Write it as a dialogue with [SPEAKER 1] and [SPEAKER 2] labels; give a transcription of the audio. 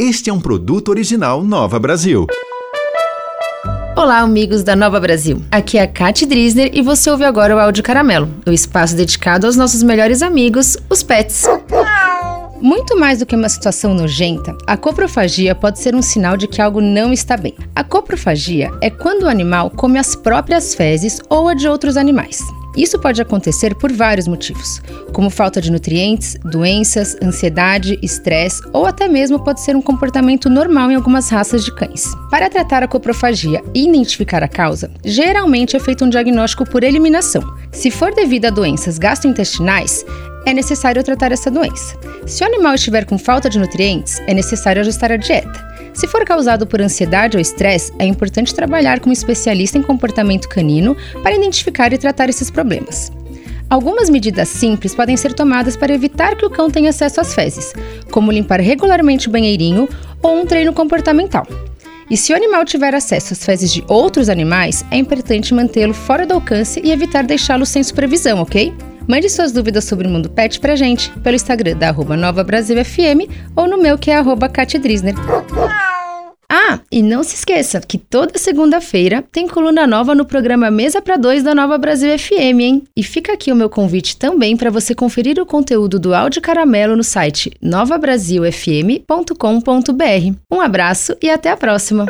[SPEAKER 1] Este é um produto original Nova Brasil.
[SPEAKER 2] Olá, amigos da Nova Brasil. Aqui é a Kate Drisner e você ouve agora o Áudio Caramelo, o espaço dedicado aos nossos melhores amigos, os pets. Muito mais do que uma situação nojenta, a coprofagia pode ser um sinal de que algo não está bem. A coprofagia é quando o animal come as próprias fezes ou a de outros animais. Isso pode acontecer por vários motivos, como falta de nutrientes, doenças, ansiedade, estresse ou até mesmo pode ser um comportamento normal em algumas raças de cães. Para tratar a coprofagia e identificar a causa, geralmente é feito um diagnóstico por eliminação. Se for devido a doenças gastrointestinais, é necessário tratar essa doença. Se o animal estiver com falta de nutrientes, é necessário ajustar a dieta. Se for causado por ansiedade ou estresse, é importante trabalhar com um especialista em comportamento canino para identificar e tratar esses problemas. Algumas medidas simples podem ser tomadas para evitar que o cão tenha acesso às fezes, como limpar regularmente o banheirinho ou um treino comportamental. E se o animal tiver acesso às fezes de outros animais, é importante mantê-lo fora do alcance e evitar deixá-lo sem supervisão, ok? Mande suas dúvidas sobre o mundo pet pra gente pelo Instagram da arroba Nova Brasil FM ou no meu que é arroba Drisner. Ah, e não se esqueça que toda segunda-feira tem coluna nova no programa Mesa para Dois da Nova Brasil FM, hein? E fica aqui o meu convite também para você conferir o conteúdo do Áudio Caramelo no site novabrasilfm.com.br. Um abraço e até a próxima!